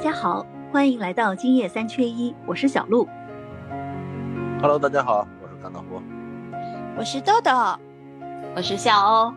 家好，欢迎来到今夜三缺一，我是小鹿。Hello，大家好，我是甘道夫。我是豆豆，我是笑欧。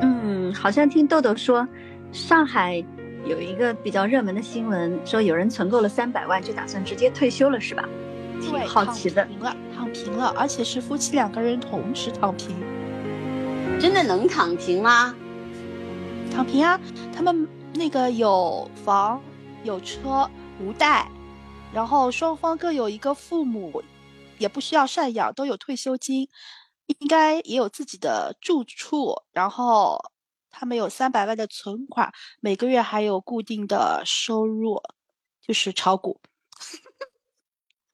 嗯，好像听豆豆说，上海有一个比较热门的新闻，说有人存够了三百万就打算直接退休了，是吧？挺对，好奇的躺。平了，躺平了，而且是夫妻两个人同时躺平，真的能躺平吗？躺平啊！他们那个有房有车无贷，然后双方各有一个父母，也不需要赡养，都有退休金，应该也有自己的住处，然后他们有三百万的存款，每个月还有固定的收入，就是炒股。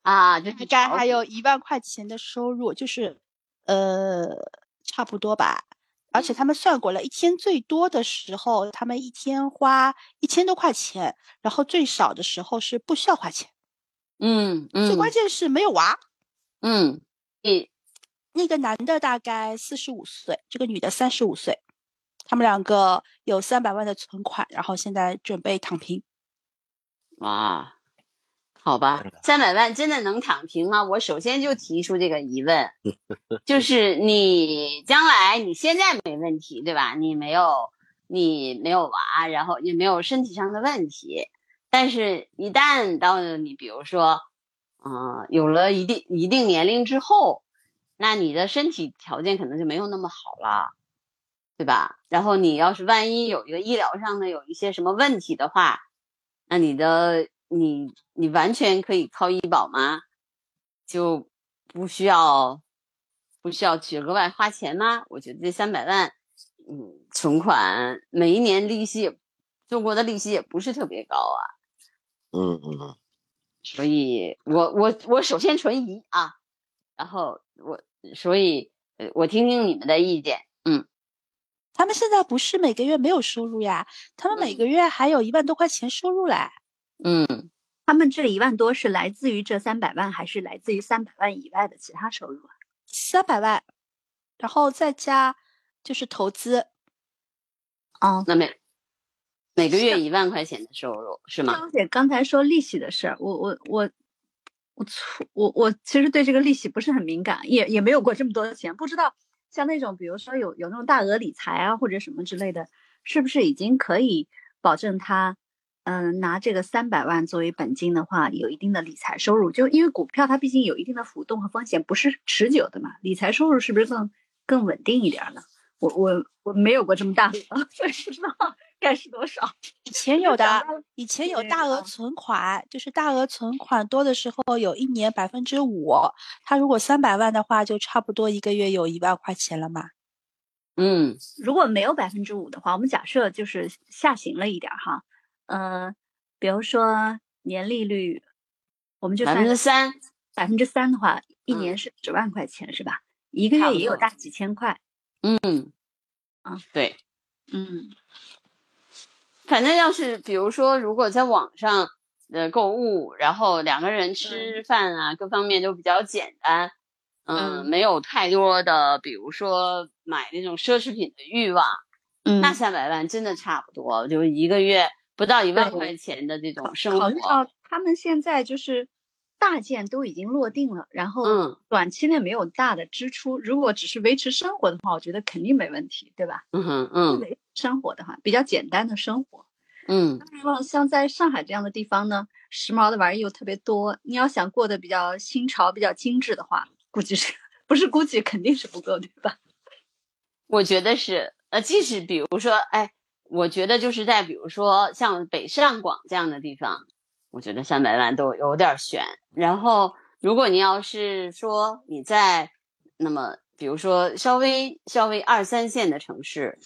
啊，这大概还有一万块钱的收入，就是呃差不多吧。而且他们算过了，一天最多的时候，他们一天花一千多块钱，然后最少的时候是不需要花钱。嗯嗯，最关键是没有娃。嗯，嗯那个男的大概四十五岁，这个女的三十五岁，他们两个有三百万的存款，然后现在准备躺平。哇，好吧，三百万真的能躺平吗？我首先就提出这个疑问，就是你将来你现在没问题对吧？你没有你没有娃，然后也没有身体上的问题，但是一旦到了你比如说，嗯、有了一定一定年龄之后，那你的身体条件可能就没有那么好了。对吧？然后你要是万一有一个医疗上的有一些什么问题的话，那你的你你完全可以靠医保吗？就不需要不需要去额外花钱吗？我觉得这三百万，嗯，存款每一年利息中国的利息也不是特别高啊，嗯嗯嗯，所以我我我首先存疑啊，然后我所以呃我听听你们的意见，嗯他们现在不是每个月没有收入呀，他们每个月还有一万多块钱收入嘞。嗯。他们这一万多是来自于这三百万，还是来自于三百万以外的其他收入啊？三百万，然后再加就是投资，哦，那每每个月是一万块钱的收入是吗？张姐刚才说利息的事儿，我我我我错我我其实对这个利息不是很敏感，也也没有过这么多的钱，不知道像那种比如说有有那种大额理财啊或者什么之类的，是不是已经可以保证他嗯拿这个三百万作为本金的话，有一定的理财收入？就因为股票它毕竟有一定的浮动和风险，不是持久的嘛，理财收入是不是更更稳定一点儿呢？我我我没有过这么大额，所以不知道该是多少。以前有的以前有大额存款，就是大额存款多的时候有一年百分之五，他如果三百万的话，就差不多一个月有一万块钱了嘛。嗯如果没有百分之五的话，我们假设就是下行了一点儿哈，呃，比如说年利率，我们就百分之算三，百分之三的话，一嗯。年是十万块钱是吧？一个月也有大几千块，嗯啊，对，嗯，反正要是比如说，如果在网上呃购物，然后两个人吃饭啊，各方面都比较简单，嗯，嗯。没有太多的，比如说买那种奢侈品的欲望，嗯。那三百万真的差不多，就一个月不到一万块钱的这种生活考虑活，到他们现在就是大件都已经落定了，然后嗯短期内没有大的支出，如果只是维持生活的话，我觉得肯定没问题，对吧？嗯哼嗯维持生活的话，比较简单的生活。嗯像像在上海这样的地方呢，时髦的玩意又特别多，你要想过得比较新潮、比较精致的话，估计是不是估计肯定是不够，对吧？我觉得是，呃，即使比如说，哎，我觉得就是在比如说像北上广这样的地方，我觉得三百万都有点悬。然后，如果你要是说你在那么比如说稍微稍微二三线的城市，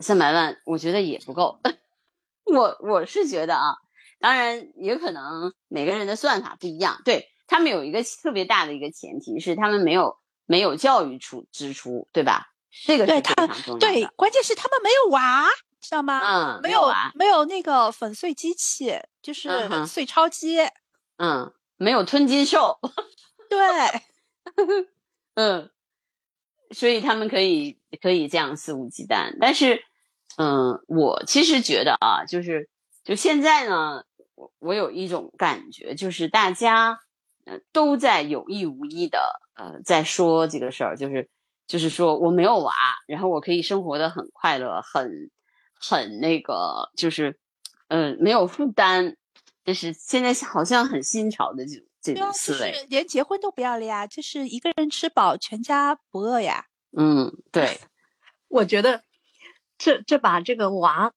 三百万我觉得也不够。我我是觉得啊，当然也可能每个人的算法不一样。对他们有一个特别大的一个前提是他们没有没有教育出支出，对吧？这个是非对他常重要的。对，关键是他们没有娃，知道吗？嗯，没有没有那个粉碎机器，就是碎钞机。嗯，没有吞金兽，对，嗯，所以他们可以可以这样肆无忌惮。但是，嗯，我其实觉得啊，就是就现在呢，我我有一种感觉，就是大家呃都在有意无意的呃在说这个事儿，就是就是说我没有娃，然后我可以生活的很快乐，很很那个，就是嗯没有负担，就是现在好像很新潮的这种这种思维，连结婚都不要了呀，就是一个人吃饱全家不饿呀。嗯，对，我觉得这这把这个娃。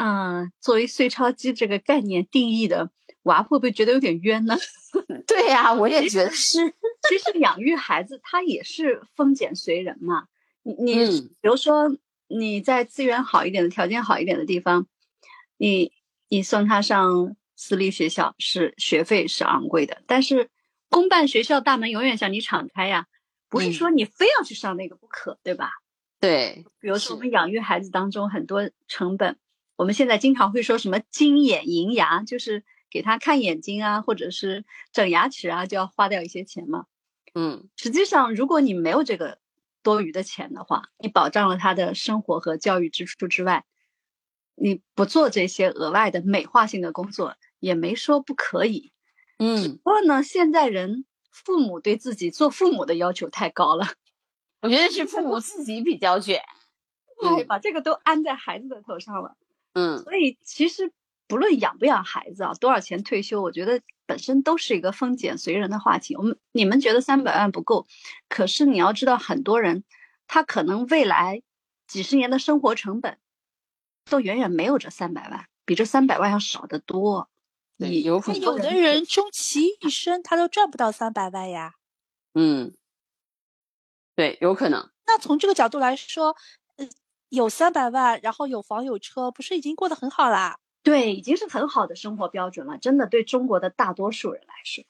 嗯，作为碎钞机这个概念定义的娃，会不会觉得有点冤呢？对呀，我也觉得是。其实养育孩子，他也是风险随人嘛。你你，比如说你在资源好一点的、条件好一点的地方，你你送他上私立学校，是学费是昂贵的，但是公办学校大门永远向你敞开呀，不是说你非要去上那个不可，对吧？对。比如说我们养育孩子当中很多成本。我们现在经常会说什么金眼银牙，就是给他看眼睛啊，或者是整牙齿啊，就要花掉一些钱嘛。嗯，实际上，如果你没有这个多余的钱的话，你保障了他的生活和教育支出之外，你不做这些额外的美化性的工作，也没说不可以。嗯，不过呢，现在人父母对自己做父母的要求太高了，我觉得是父母自己比较卷，对，把这个都安在孩子的头上了。嗯，所以其实不论养不养孩子啊，多少钱退休，我觉得本身都是一个风俭随人的话题。我们你们觉得三百万不够，可是你要知道，很多人他可能未来几十年的生活成本都远远没有这三百万，比这三百万要少得多。你有可能有的人终其一生他都赚不到三百万呀。嗯，对，有可能。那从这个角度来说。有三百万，然后有房有车，不是已经过得很好啦？对，已经是很好的生活标准了。真的，对中国的大多数人来说，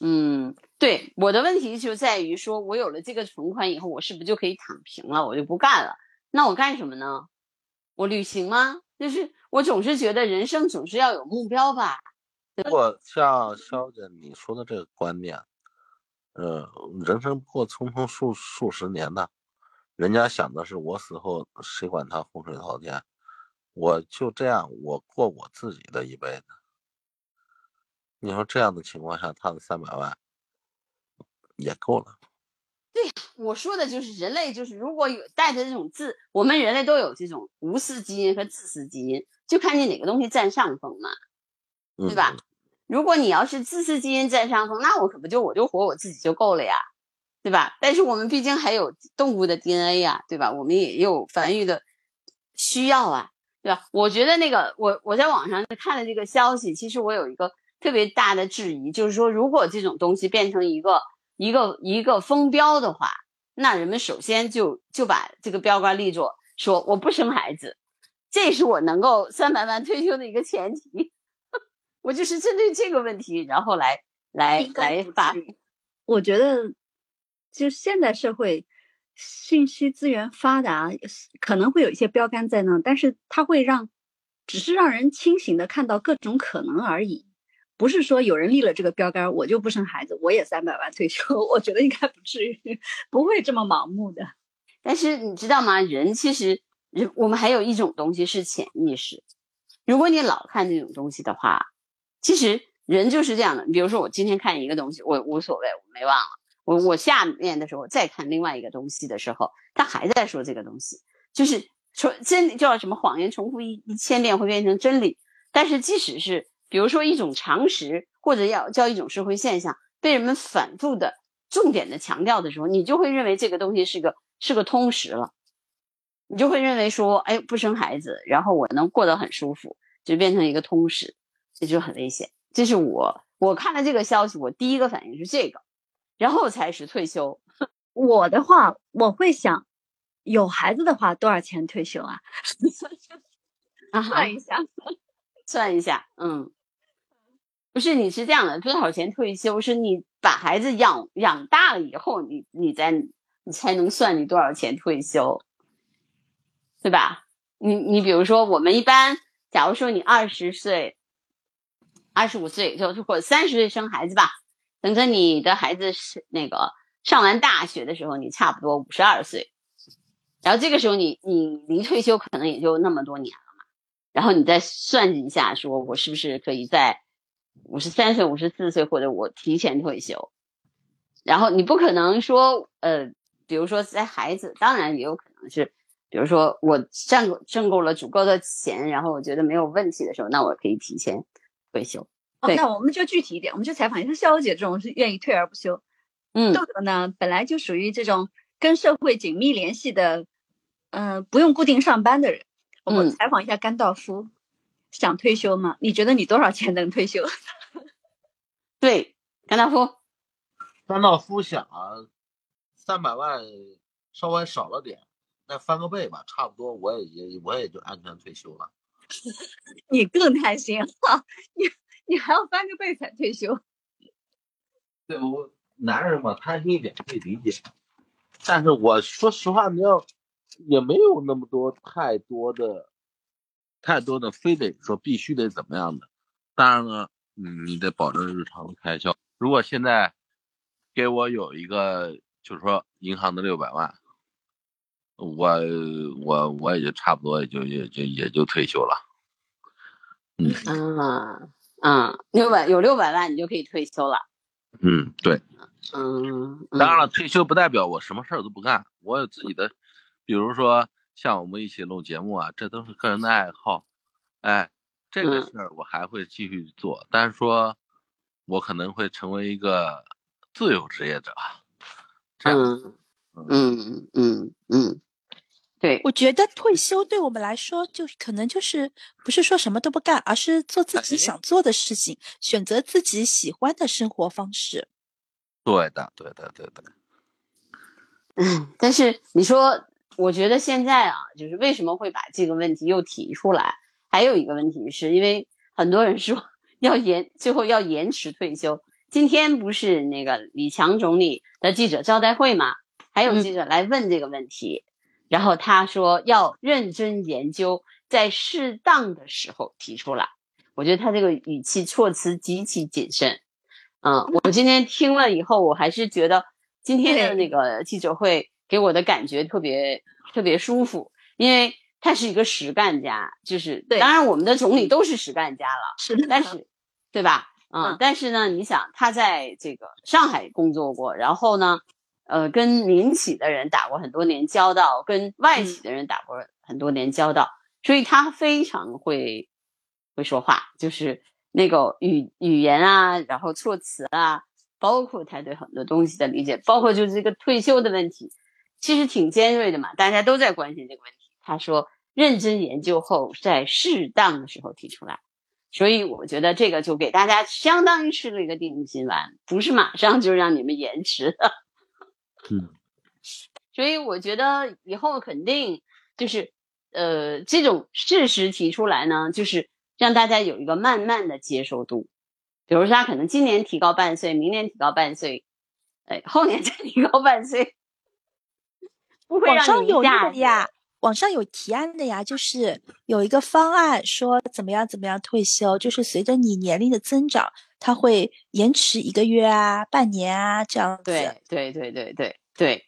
嗯，对。我的问题就在于说，我有了这个存款以后，我是不是就可以躺平了？我就不干了？那我干什么呢？我旅行吗？就是我总是觉得人生总是要有目标吧。不过像肖姐你说的这个观念，呃，人生不过匆匆数数十年的。人家想的是我死后谁管他洪水滔天，我就这样我过我自己的一辈子。你说这样的情况下，他的三百万也够了。对，我说的就是人类，就是如果有带着这种自，我们人类都有这种无私基因和自私基因，就看你哪个东西占上风嘛，对吧？如果你要是自私基因占上风，那我可不就我就活我自己就够了呀。对吧？但是我们毕竟还有动物的 DNA 呀，对吧？我们也有繁育的需要啊，对吧？我觉得那个，我我在网上看了这个消息，其实我有一个特别大的质疑，就是说，如果这种东西变成一个一个一个风标的话，那人们首先就就把这个标杆立住说我不生孩子，这是我能够三百万退休的一个前提。我就是针对这个问题，然后来来来发，我觉得。就是现在社会信息资源发达，可能会有一些标杆在那，但是它会让，只是让人清醒的看到各种可能而已，不是说有人立了这个标杆，我就不生孩子，我也三百万退休。我觉得应该不至于，不会这么盲目的。但是你知道吗？人其实人，我们还有一种东西是潜意识。如果你老看这种东西的话，其实人就是这样的。比如说我今天看一个东西，我无所谓，我没忘了。我我下面的时候再看另外一个东西的时候，他还在说这个东西，就是说真理叫什么谎言重复一一千遍会变成真理。但是即使是比如说一种常识或者要叫一种社会现象，被人们反复的重点的强调的时候，你就会认为这个东西是个是个通识了，你就会认为说，哎，不生孩子，然后我能过得很舒服，就变成一个通识，这就很危险。这是我我看了这个消息，我第一个反应是这个。然后才是退休。我的话，我会想，有孩子的话多少钱退休啊？算一下，算一下。嗯，不是，你是这样的，多少钱退休？是你把孩子养养大了以后，你你再你才能算你多少钱退休，对吧？你你比如说，我们一般，假如说你二十岁、二十五岁，就或者三十岁生孩子吧。等着你的孩子是那个上完大学的时候，你差不多五十二岁，然后这个时候你你离退休可能也就那么多年了嘛，然后你再算计一下，说我是不是可以在五十三岁、五十四岁，或者我提前退休？然后你不可能说，呃，比如说在孩子，当然也有可能是，比如说我挣挣够了足够的钱，然后我觉得没有问题的时候，那我可以提前退休。对那我们就具体一点，我们就采访一下肖姐这种是愿意退而不休。嗯豆豆呢，本来就属于这种跟社会紧密联系的，嗯、不用固定上班的人。我们嗯采访一下甘道夫，想退休吗？你觉得你多少钱能退休？对，甘道夫，甘道夫想啊，三百万稍微少了点，那翻个倍吧，差不多我也也我也就安全退休了。你更贪心了，你你还要翻个倍才退休？对我男人嘛，贪心一点可以理解，但是我说实话，你要也没有那么多太多的太多的，非得说必须得怎么样的。当然了，嗯，你得保证日常的开销。如果现在给我有一个，就是说银行的六百万，我我我也就差不多也就也就也就退休了。嗯啊啊，六百有六百万，你就可以退休了。嗯，对。嗯，当然了，退休不代表我什么事儿都不干，我有自己的，比如说像我们一起录节目啊，这都是个人的爱好，哎，这个嗯。事儿我还会继续做，但是说，我可能会成为一个自由职业者，这样，嗯。嗯嗯嗯，对，我觉得退休对我们来说，就可能就是不是说什么都不干，而是做自己哎想做的事情，选择自己喜欢的生活方式。对的，对的，对的，嗯，但是你说，我觉得现在啊，就是为什么会把这个问题又提出来？还有一个问题是因为很多人说要延，最后要延迟退休。今天不是那个李强总理的记者招待会嘛？还有记者来问这个问题，然后他说要认真研究，在适当的时候提出来。我觉得他这个语气措辞极其谨慎。嗯，我今天听了以后，我还是觉得今天的那个记者会给我的感觉特别特别舒服，因为他是一个实干家，就是对当然我们的总理都是实干家了，是的，但是 对吧？嗯，嗯但是呢，你想他在这个上海工作过，然后呢，呃，跟民企的人打过很多年交道，跟外企的人打过很多年交道，所以他非常会会说话，就是那个语语言啊，然后措辞啊，包括他对很多东西的理解，包括就是这个退休的问题，其实挺尖锐的嘛，大家都在关心这个问题。他说，认真研究后，在适当的时候提出来。所以我觉得这个就给大家相当于吃了一个定心丸，不是马上就让你们延迟的。嗯，所以我觉得以后肯定就是，呃，这种事实提出来呢，就是让大家有一个慢慢的接受度。比如说，他可能今年提高半岁，明年提高半岁，哎，后年再提高半岁，不会网让上有那你一下子呀，网上有提案的呀，就是有一个方案说怎么样怎么样退休，就是随着你年龄的增长，它会延迟一个月啊、半年啊这样子。对对对对对对，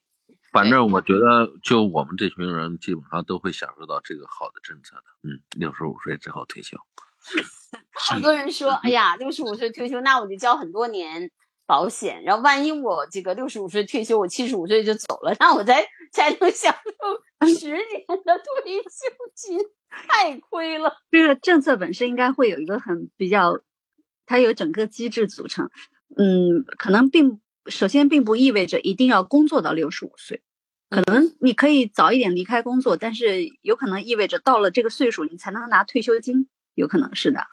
反正我觉得，就我们这群人，基本上都会享受到这个好的政策的。嗯，六十五岁之后退休。好多人说，哎呀，六十五岁退休，那我就交很多年保险，然后万一我这个六十五岁退休，我七十五岁就走了，那我才才能享受十年的退休金，太亏了。这个政策本身应该会有一个很比较，它有整个机制组成。嗯，可能并首先并不意味着一定要工作到六十五岁，可能你可以早一点离开工作，但是有可能意味着到了这个岁数你才能拿退休金，有可能是的。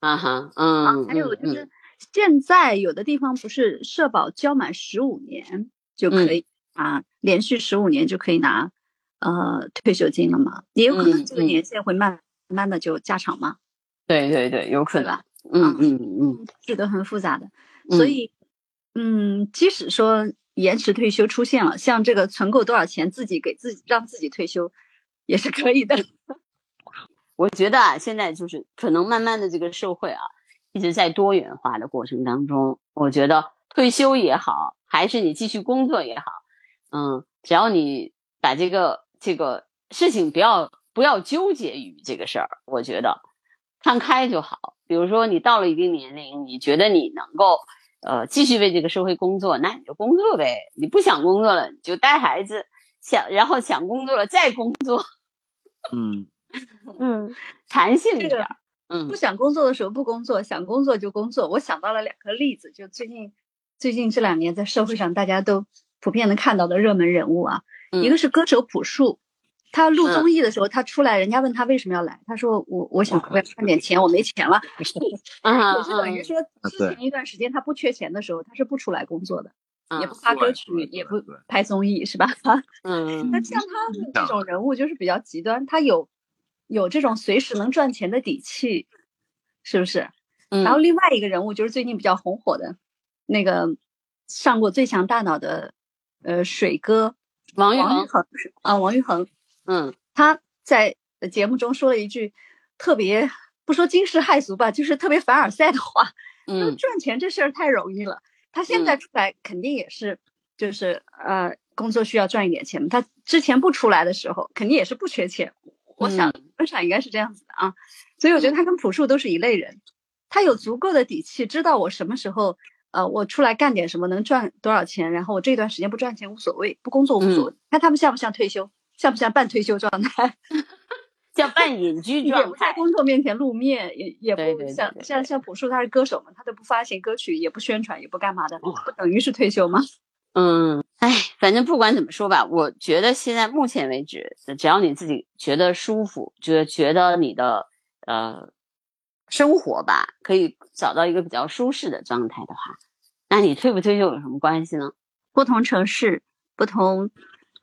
啊哈，啊嗯，，还有就嗯是现在有的地方不是社保交满十五年就可以啊，连续十五年就可以拿呃退休金了嘛？也有可能这个年限会慢慢的就加长嘛，对对对，有可能吧，嗯嗯嗯这都很复杂的。嗯，所以，嗯，即使说延迟退休出现了，像这个存够多少钱自己给自己让自己退休，也是可以的。我觉得啊，现在就是可能慢慢的这个社会啊，一直在多元化的过程当中，我觉得退休也好，还是你继续工作也好，嗯，只要你把这个这个事情不要不要纠结于这个事儿。我觉得看开就好。比如说你到了一定年龄，你觉得你能够呃继续为这个社会工作，那你就工作呗。你不想工作了，你就带孩子，想然后想工作了再工作。嗯 嗯，弹性一点。嗯，不想工作的时候不工作，想工作就工作。我想到了两个例子，就最近最近这两年在社会上大家都普遍能看到的热门人物啊，一个是歌手朴树，他录综艺的时候他出来，人家问他为什么要来，他说我我想我要赚点钱，我没钱了。也是等于说之前一段时间他不缺钱的时候，他是不出来工作的，也不发歌曲，也不拍综艺，是吧？嗯，那像他这种人物就是比较极端，他有。有这种随时能赚钱的底气，是不是？嗯。然后另外一个人物就是最近比较红火的，那个上过《最强大脑》的，呃，水哥王玉恒啊，王玉恒。嗯。他在节目中说了一句特别不说惊世骇俗吧，就是特别凡尔赛的话。嗯。赚钱这事儿太容易了，他现在出来肯定也是，就是呃，工作需要赚一点钱。他之前不出来的时候，肯定也是不缺钱。我想，本场应该是这样子的啊，所以我觉得他跟朴树都是一类人，他有足够的底气，知道我什么时候，呃，我出来干点什么能赚多少钱，然后我这段时间不赚钱无所谓，不工作无所谓。看他们像不像退休，像不像半退休状态，像半隐居状态，也不在工作面前露面，也也不像像像朴树他是歌手嘛，他都不发行歌曲，也不宣传，也不干嘛的，不等于是退休吗？嗯，哎，反正不管怎么说吧，我觉得现在目前为止，只要你自己觉得舒服，觉觉得你的呃生活吧，可以找到一个比较舒适的状态的话，那你退不退休有什么关系呢？不同城市、不同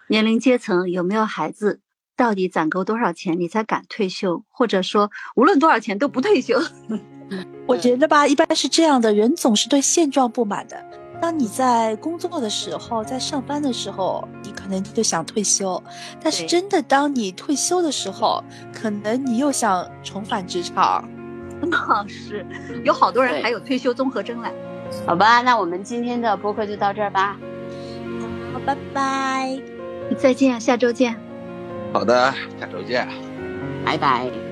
年龄阶层，有没有孩子，到底攒够多少钱，你才敢退休？或者说，无论多少钱都不退休？我觉得吧，一般是这样的人，总是对现状不满的。当你在工作的时候，在上班的时候，你可能就想退休；但是真的，当你退休的时候，可能你又想重返职场。那是，有好多人还有退休综合征嘞。好吧，那我们今天的播客就到这儿吧。好，拜拜，再见，下周见。好的，下周见，拜拜。